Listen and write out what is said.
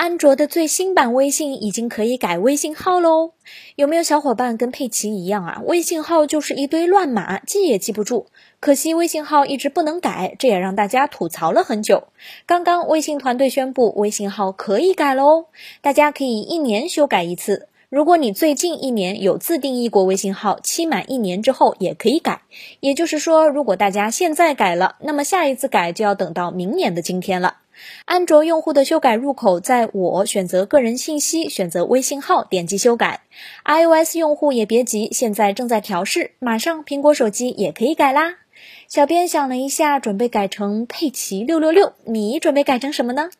安卓的最新版微信已经可以改微信号喽。有没有小伙伴跟佩奇一样啊？微信号就是一堆乱码，记也记不住。可惜微信号一直不能改，这也让大家吐槽了很久。刚刚微信团队宣布，微信号可以改喽，大家可以一年修改一次。如果你最近一年有自定义过微信号，期满一年之后也可以改。也就是说，如果大家现在改了，那么下一次改就要等到明年的今天了。安卓用户的修改入口在我选择个人信息，选择微信号，点击修改。iOS 用户也别急，现在正在调试，马上苹果手机也可以改啦。小编想了一下，准备改成佩奇六六六，你准备改成什么呢？